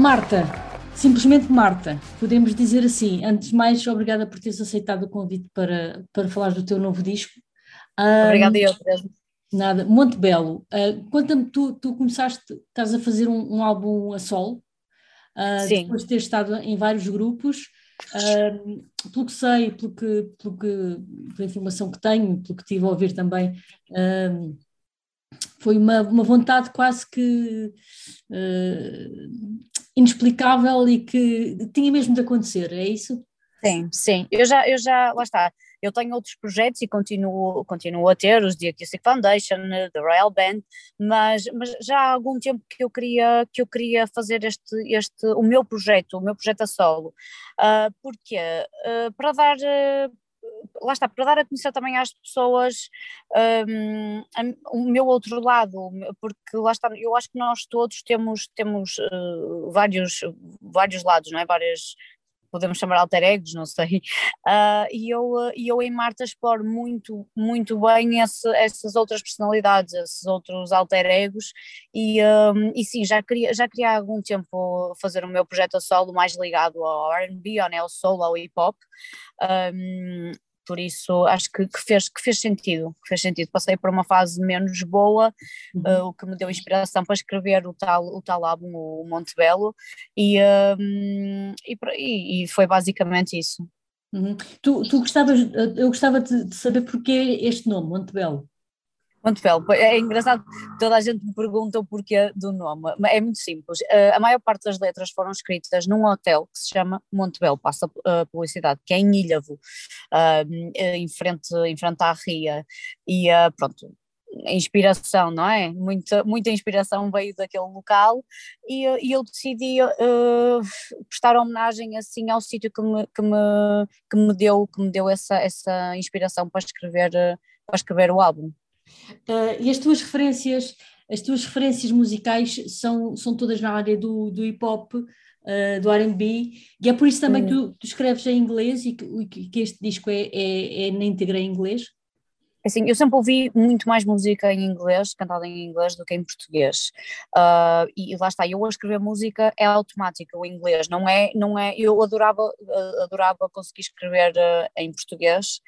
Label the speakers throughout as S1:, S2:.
S1: Marta, simplesmente Marta, podemos dizer assim. Antes de mais, obrigada por teres aceitado o convite para, para falar do teu novo disco. Ah,
S2: Obrigada, eu, Teresa.
S1: Nada, Monte Belo. Uh, Conta-me, tu, tu começaste, estás a fazer um, um álbum a solo, uh,
S2: Sim.
S1: depois de ter estado em vários grupos. Uh, pelo que sei, pelo que, pelo que, pela informação que tenho, pelo que tive a ouvir também, foi uma, uma vontade quase que uh, inexplicável e que tinha mesmo de acontecer, é isso?
S2: Sim, sim. Eu já, eu já, lá está. Eu tenho outros projetos e continuo, continuo a ter, os The Acoustic Foundation, The Royal Band, mas, mas já há algum tempo que eu queria, que eu queria fazer este, este, o meu projeto, o meu projeto a solo. Uh, porque uh, para dar. Uh, lá está, para dar a conhecer também às pessoas um, o meu outro lado, porque lá está, eu acho que nós todos temos, temos uh, vários, vários lados, não é? Várias, podemos chamar alter egos, não sei, uh, e eu, e eu em Marta exploro muito, muito bem esse, essas outras personalidades, esses outros alter egos, e, um, e sim, já queria, já queria há algum tempo fazer o meu projeto a solo mais ligado ao R&B, ao neo soul, ao hip hop, um, por isso acho que, que, fez, que fez sentido, que fez sentido. Passei por uma fase menos boa, uhum. uh, o que me deu inspiração para escrever o tal, o tal álbum, o Monte Belo, e, um, e, e, foi basicamente isso.
S1: Uhum. Tu, tu gostavas, eu gostava de, de saber porquê este nome, Monte Belo.
S2: Montebello, é engraçado, toda a gente me pergunta o porquê do nome, é muito simples, uh, a maior parte das letras foram escritas num hotel que se chama Montebello, passa a uh, publicidade, que é em Ilhavo, uh, em, frente, em frente à Ria, e pronto, a inspiração, não é? Muita, muita inspiração veio daquele local e, e eu decidi uh, prestar homenagem assim ao sítio que me, que, me, que me deu, que me deu essa, essa inspiração para escrever, para escrever o álbum.
S1: Uh, e as tuas referências, as tuas referências musicais são, são todas na área do, do hip hop, uh, do R&B, e é por isso também que tu, tu, escreves em inglês e que, que este disco é, é, é na íntegra em inglês?
S2: Assim, eu sempre ouvi muito mais música em inglês, cantada em inglês, do que em português. Uh, e, e, lá está, eu a escrever música é automática, o inglês, não é, não é, eu adorava, adorava conseguir escrever uh, em português,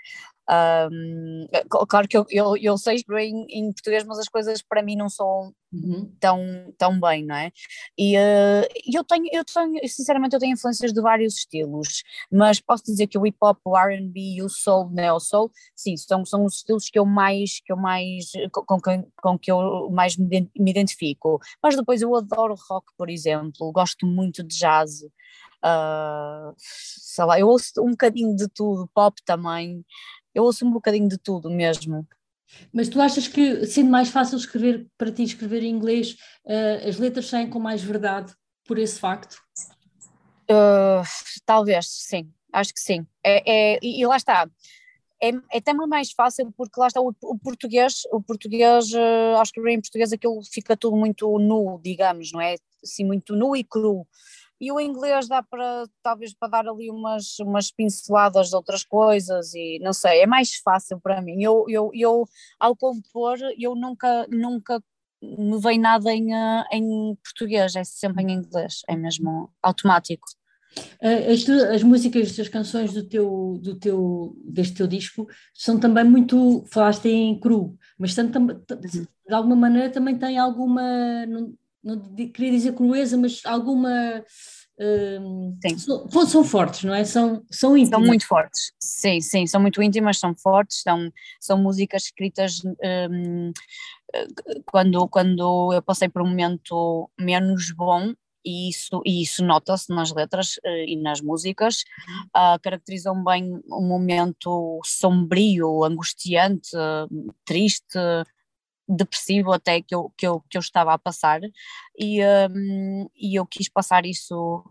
S2: um, claro que eu, eu, eu sei escrever em, em, português, mas as coisas para mim não são uhum. tão, tão bem, não é? E uh, eu tenho, eu tenho, sinceramente, eu tenho influências de vários estilos, mas posso dizer que o hip hop, o RB e o soul, neo soul, sim, são, são os estilos que eu mais, que eu mais, com, com, com que eu mais me, me identifico. Mas depois eu adoro rock, por exemplo, gosto muito de jazz. Uh, sei lá, eu ouço um bocadinho de tudo, pop também, eu ouço um bocadinho de tudo mesmo.
S1: Mas tu achas que, sendo mais fácil escrever para ti escrever em inglês, uh, as letras saem com mais verdade por esse facto?
S2: Uh, talvez, sim, acho que sim. É, é, e, lá está. É, é também mais fácil porque lá está o, o português, o português, uh, acho que em português aquilo fica tudo muito nu, digamos, não é? Assim, muito nu e cru e o inglês dá para, talvez, para dar ali umas, umas pinceladas de outras coisas e não sei, é mais fácil para mim. Eu, eu, eu ao compor, eu nunca, nunca me vem nada em, eh, em português, é sempre em inglês, é mesmo automático.
S1: Eh, as, as, músicas, as canções do teu, do teu, deste teu disco são também muito, falaste em cru, mas tanto, uhum. de alguma maneira também tem alguma, não, queria dizer crueza, mas alguma. Um, são, são, fortes, não é? São, são íntimas.
S2: São muito fortes, sim, sim, são muito íntimas, são fortes, são, são músicas escritas um, quando, quando eu passei por um momento menos bom, e isso, e isso nota-se nas letras uh, e nas músicas, uh, caracterizam bem um momento sombrio, angustiante, triste, depressivo até que eu, que eu, que eu estava a passar e, um, e eu quis passar isso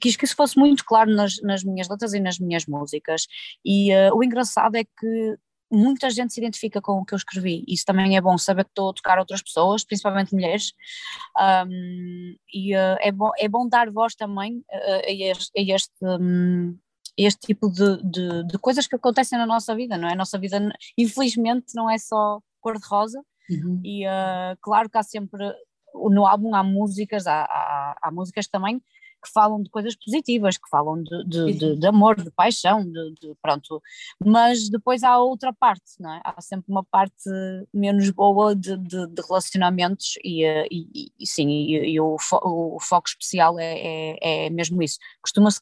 S2: quis que isso fosse muito claro nas, nas minhas letras e nas minhas músicas e uh, o engraçado é que muita gente se identifica com o que eu escrevi. Isso também é bom saber que estou a tocar outras pessoas, principalmente mulheres. Um, e uh, é, bom, é bom dar voz também uh, a este, a este, um, este tipo de, de, de, coisas que acontecem na nossa vida, não é? A nossa vida, infelizmente, não é só cor-de-rosa. Uhum. E uh, claro que há sempre, no álbum há músicas, há, há, há músicas também que falam de coisas positivas, que falam de, de, de, de amor, de paixão, de, pronto, mas depois há outra parte, não é? Há sempre uma parte menos boa de, relacionamentos e, eh, e, e sim, e, e o, fo, o, foco especial é, é, é mesmo isso. Costuma-se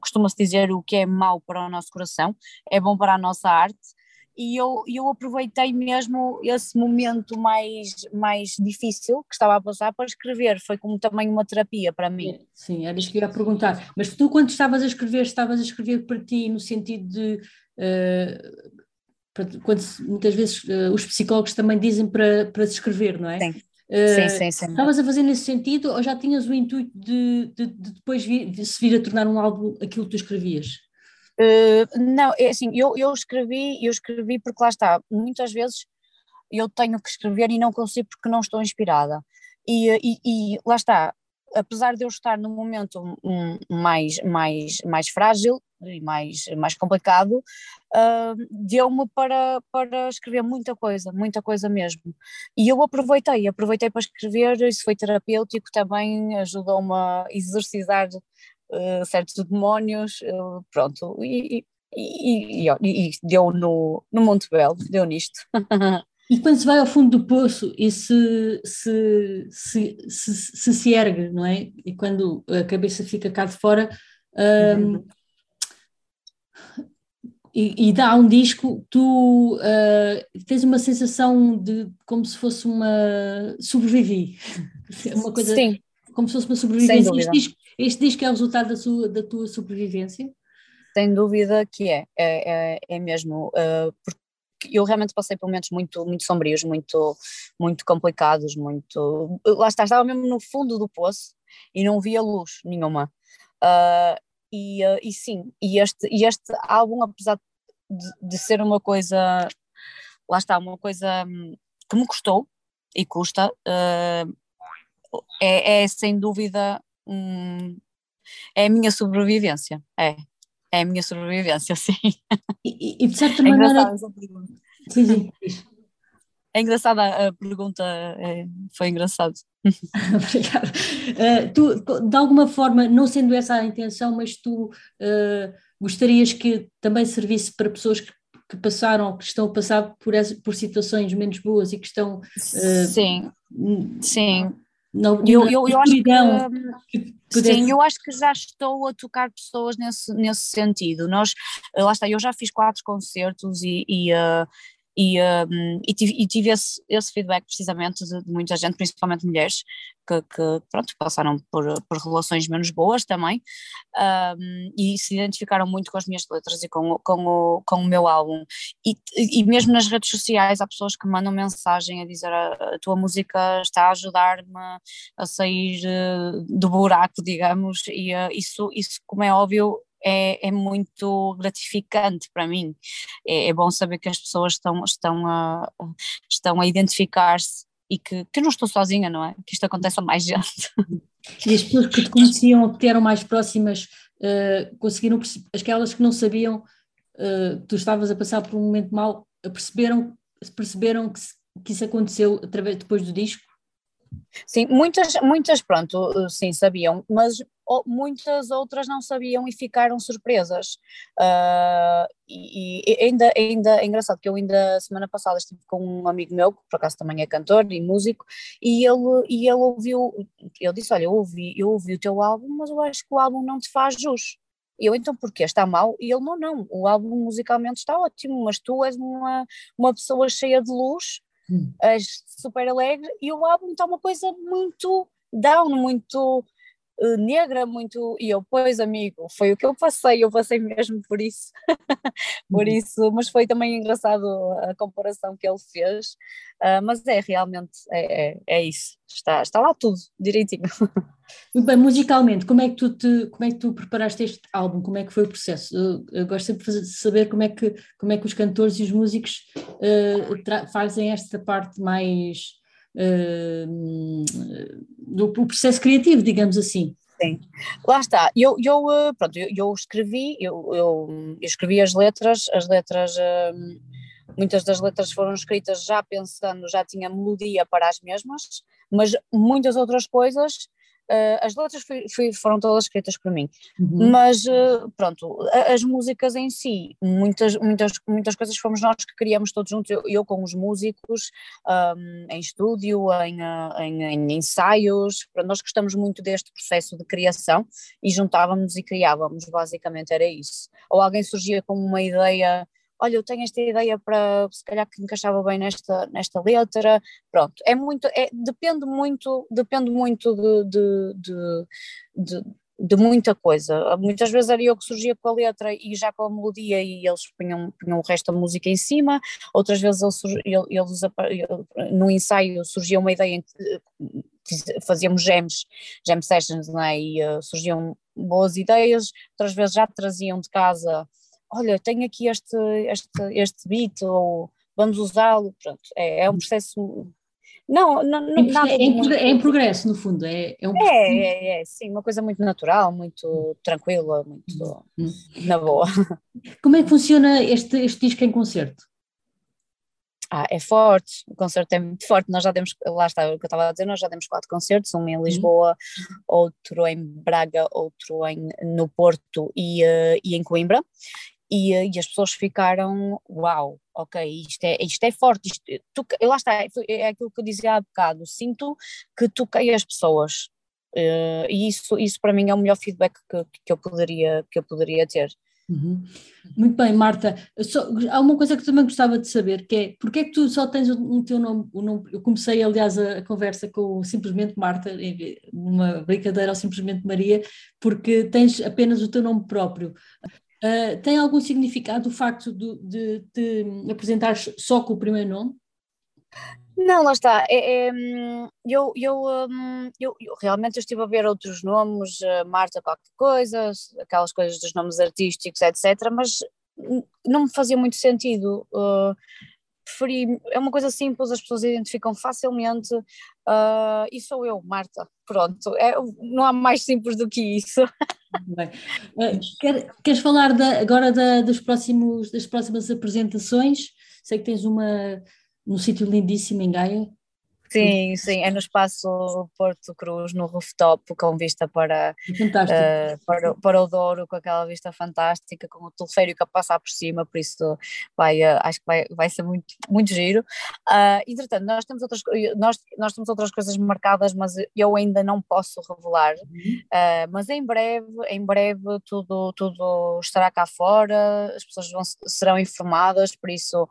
S2: costuma -se dizer o que é mau para o nosso coração é bom para a nossa arte e eu, eu aproveitei mesmo esse momento mais, mais difícil que estava a passar para escrever, foi como também uma terapia para mim.
S1: Sim, era isso que eu ia perguntar. Mas tu, quando estavas a escrever, estavas a escrever para ti no sentido de. Uh, quando muitas vezes uh, os psicólogos também dizem para, para se escrever, não é?
S2: Sim. Uh, sim, sim, sim.
S1: Estavas a fazer nesse sentido ou já tinhas o intuito de, de, de depois vir, de se vir a tornar um álbum aquilo que tu escrevias?
S2: Uh, não, é assim, eu, eu escrevi, eu escrevi porque lá está, muitas vezes eu tenho que escrever e não consigo porque não estou inspirada. E, e, e lá está, apesar de eu estar num momento mais, mais, mais frágil e mais, mais complicado, uh, deu-me para, para escrever muita coisa, muita coisa mesmo. E eu aproveitei, aproveitei para escrever, isso foi terapêutico também, ajudou-me a exercitar uh, certos demónios, uh, pronto, e, e, e, e, deu no, no Monte Belo, deu nisto.
S1: E quando se vai ao fundo do poço e se se, se, se, se, se ergue, não é? E quando a cabeça fica cá de fora um, uhum. e, e, dá um disco, tu uh, tens uma sensação de como se fosse uma sobrevivi. uma coisa Sim. Como se fosse uma sobrevivência. Este disco, este disco é o resultado da, sua, da tua sobrevivência?
S2: Sem dúvida que é, é, é, é mesmo, uh, porque eu realmente passei por momentos muito, muito sombrios, muito, muito complicados, muito, lá está, estava mesmo no fundo do poço e não via luz nenhuma, uh, e, uh, e sim, e este, e este álbum, apesar de, de ser uma coisa, lá está, uma coisa hum, que me custou e custa, é, é sem dúvida hum, é a minha sobrevivência, é. É a minha sobrevivência, sim.
S1: E, e de certa é maneira. Sim, sim.
S2: É engraçada a pergunta, é, foi engraçado.
S1: Obrigada. Uh, tu, de alguma forma, não sendo essa a intenção, mas tu uh, gostarias que também servisse para pessoas que, que passaram, que estão a passar por, por situações menos boas e que estão.
S2: Uh, sim, sim não, eu, eu, eu acho que, que sim, eu acho que já estou a tocar pessoas nesse, nesse sentido. Nós, lá está, eu já fiz quatro concertos e, e uh, e, um, e, tive, e tive esse, esse, feedback precisamente de, de, muita gente, principalmente mulheres, que, que pronto, passaram por, por relações menos boas também um, e se identificaram muito com as minhas letras e com, com, o, com o meu álbum. E, e mesmo nas redes sociais há pessoas que mandam mensagem a dizer a, a tua música está a ajudar-me a sair uh, do buraco, digamos, e uh, isso, isso, como é óbvio, é, é muito gratificante para mim. É, é, bom saber que as pessoas estão, estão a, estão a identificar-se e que, que eu não estou sozinha, não é? Que isto acontece a mais gente.
S1: E as pessoas que te conheciam, que eram mais próximas, uh, conseguiram, aquelas que não sabiam uh, que tu estavas a passar por um momento mau, perceberam, perceberam que, que isso aconteceu através, depois do disco?
S2: Sim, muitas, muitas, pronto, sim, sabiam, mas muitas outras não sabiam e ficaram surpresas. Uh, e, e, ainda, ainda é engraçado que eu ainda semana passada estive com um amigo meu, que por acaso também é cantor e músico, e ele, e ele ouviu, ele disse, olha, eu ouvi, eu ouvi o teu álbum, mas eu acho que o álbum não te faz jus. Eu, então, porquê? Está mal? E ele, não, não, o álbum musicalmente está ótimo, mas tu és uma, uma pessoa cheia de luz, hum. és super alegre, e o álbum está uma coisa muito down, muito negra, muito. E eu, pois, amigo, foi o que eu passei, eu passei mesmo por isso. por uhum. isso, mas foi também engraçado a comparação que ele fez. Uh, mas é realmente, é, é, é, isso, está, está lá tudo direitinho.
S1: Muito bem, musicalmente, como é, que tu te, como é que tu preparaste este álbum? Como é que foi o processo? Eu, eu gosto sempre de saber como é que, como é que os cantores e os músicos uh, fazem esta parte mais uh, do processo criativo, digamos assim.
S2: Sim, lá está. Eu, eu, eh, pronto, eu, eu escrevi, eu, eu, escrevi as letras, as letras, uh, muitas das letras foram escritas já pensando, já tinha melodia para as mesmas, mas muitas outras coisas Uh, as letras foram todas escritas por mim, uhum. mas uh, pronto, as músicas em si, muitas, muitas, muitas coisas fomos nós que criamos todos juntos, eu, eu com os músicos, um, em estúdio, em, uh, em, em, ensaios, nós gostamos muito deste processo de criação e juntávamos e criávamos, basicamente era isso. Ou alguém surgia com uma ideia olha, eu tenho esta ideia para, se calhar que encaixava bem nesta, nesta letra, pronto, é muito, é, depende muito, depende muito de, de, de, de de muita coisa. Muitas vezes era eu que surgia com a letra e já com a melodia e eles punham, punham o resto da música em cima, outras vezes eles, eles, no ensaio surgia uma ideia em que fazíamos jams, jam sessions, né? e uh, surgiam boas ideias, outras vezes já traziam de casa olha, tenho aqui este, este, este beat, ou vamos usá-lo, pronto, é, é um processo não, não, não
S1: é, nada é, em, é em progresso, no fundo. É, é, um
S2: é, é, é, sim, uma coisa muito natural, muito tranquila, muito hum. na boa.
S1: Como é que funciona este, este disco em concerto?
S2: Ah, é forte, o concerto é muito forte. Nós já demos, lá está o que eu estava a dizer, nós já demos quatro concertos, um em Lisboa, uhum. outro em Braga, outro em, no Porto e, uh, e em Coimbra e, eh, e, as pessoas ficaram, uau, ok, isto é, isto é forte, isto, tu, lá está, é, é aquilo que eu dizia há bocado, sinto que toquei as pessoas, uh, e isso, isso para mim é o melhor feedback que, que, eu, poderia, que eu poderia ter.
S1: Uhum. Muito bem, Marta. Só, há uma coisa que também gostava de saber, que é porque é que tu só tens o, o teu nome, o nome, Eu comecei, aliás, a, a conversa com simplesmente Marta, uma brincadeira ou simplesmente Maria, porque tens apenas o teu nome próprio. Uh, tem algum significado o facto de, te apresentar só com o primeiro nome?
S2: Não, lá está. É, é, hum, eu, eu, hum, eu, eu, realmente estive a ver outros nomes, uh, Marta qualquer coisa, aquelas coisas dos nomes artísticos, etc., mas não me fazia muito sentido. Uh, preferi, é uma coisa simples, as pessoas identificam facilmente, uh, e sou eu, Marta, pronto, é, não há mais simples do que isso.
S1: Bem. Uh, quer, queres falar da, agora da, dos próximos, das próximas apresentações? Sei que tens uma no sítio lindíssimo em Gaia,
S2: Sim, sim, é no espaço Porto Cruz, no rooftop, com vista para, uh, para, para o Douro, com aquela vista fantástica, com o teleférico a passar por cima, por isso vai, uh, acho que vai, vai ser muito, muito giro. Uh, entretanto, nós temos, outras, nós, nós temos outras coisas marcadas, mas eu ainda não posso revelar, uh, mas em breve, em breve tudo, tudo estará cá fora, as pessoas vão, serão informadas, por isso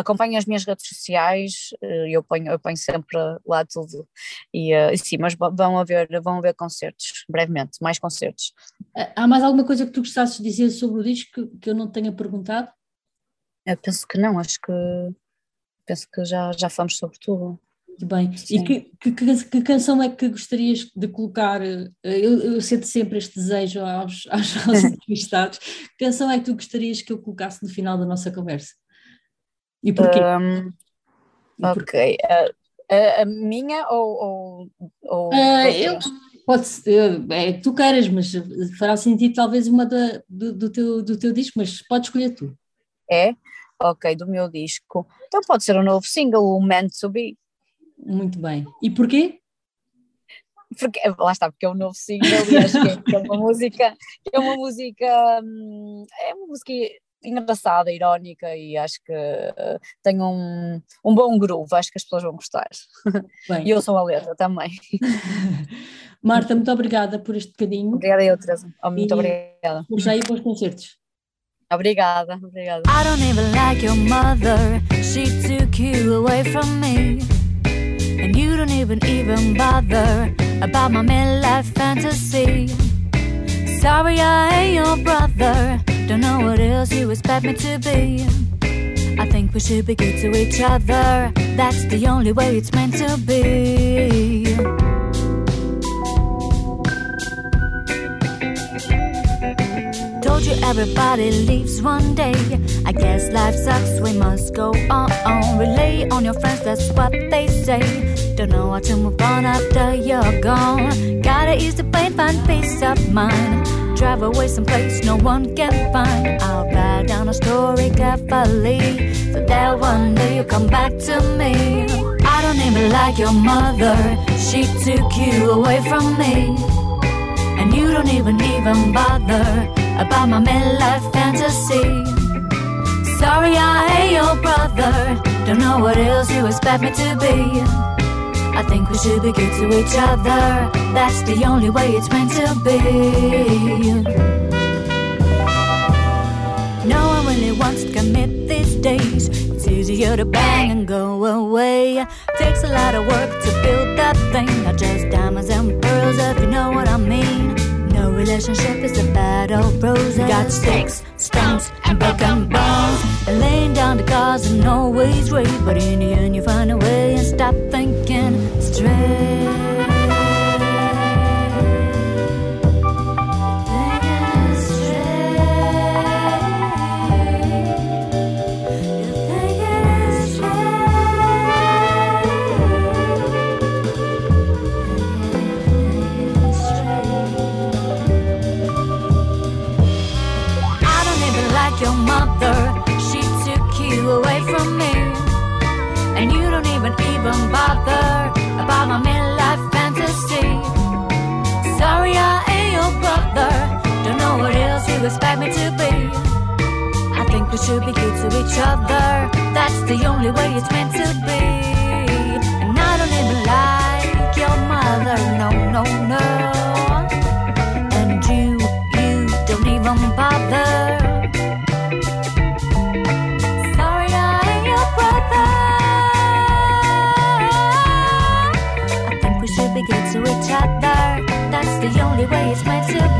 S2: acompanho as minas redes sociais, eh, eu ponho, eu ponho sempre lá tudo. E uh, sim, mas vão haver, vão haver concertos, brevemente, mais concertos.
S1: Há mais alguma coisa que tu gostasses de dizer sobre o disco que, que eu não tenha perguntado?
S2: Eu penso que não, acho que penso que já, já falamos sobre tudo.
S1: Muito bem. Sim. E que, que, que, canção é que gostarias de colocar? Eh, eu, eu sinto sempre este desejo aos, aos, aos entrevistados. Que canção é que tu gostarias que eu colocasse no final da nossa conversa? E porquê? Um,
S2: e ok. Uh, a, a, minha ou. ou, ou
S1: uh, eu, pode ser, é, tu queiras, mas fará sentido talvez uma da, do, do, teu, do teu disco, mas podes escolher tu.
S2: É? Ok, do meu disco. Então pode ser um novo single, o Meant to Be.
S1: Muito bem. E porquê?
S2: Porque, lá está, porque é um novo single e acho que é uma música, é uma música, hum, é uma música engraçada, irónica e acho que uh, tem um, um bom groove, acho que as pessoas vão gostar. Bem. E eu sou a letra também.
S1: Marta, muito obrigada por este bocadinho.
S2: Obrigada eu, Teresa. Oh, muito e obrigada.
S1: Por já e bons concertos.
S2: Obrigada, obrigada. I don't even like your mother, she took you away from me. And you don't even even bother
S3: about my midlife fantasy. Sorry, I ain't your brother. Don't know what else you expect me to be. I think we should be good to each other. That's the only way it's meant to be. Told you everybody leaves one day. I guess life sucks, we must go on. Relay on your friends, that's what they say. Don't know how to move on after you're gone. Gotta ease the pain, find peace of mind. Drive away someplace no one can find. I'll write down a story carefully. So that one day you come back to me. I don't even like your mother. She took you away from me. And you don't even even bother about my midlife fantasy. Sorry, I ain't your brother. Don't know what else you expect me to be. I think we should be good to each other. That's the only way it's meant to be. No one really wants to commit these days. It's easier to bang and go away. Takes a lot of work to build that thing. Not just diamonds and pearls, if you know what I mean. No relationship is a battle of roses. Got sticks, stones, and broken bones. And laying down the cards and always right. But in the end, you find a way and stop thinking straight. Other. That's the only way it's meant to be. And I don't even like your mother. No, no, no. And you, you don't even bother. Sorry, I your brother. I think we should be good to each other. That's the only way it's meant to be.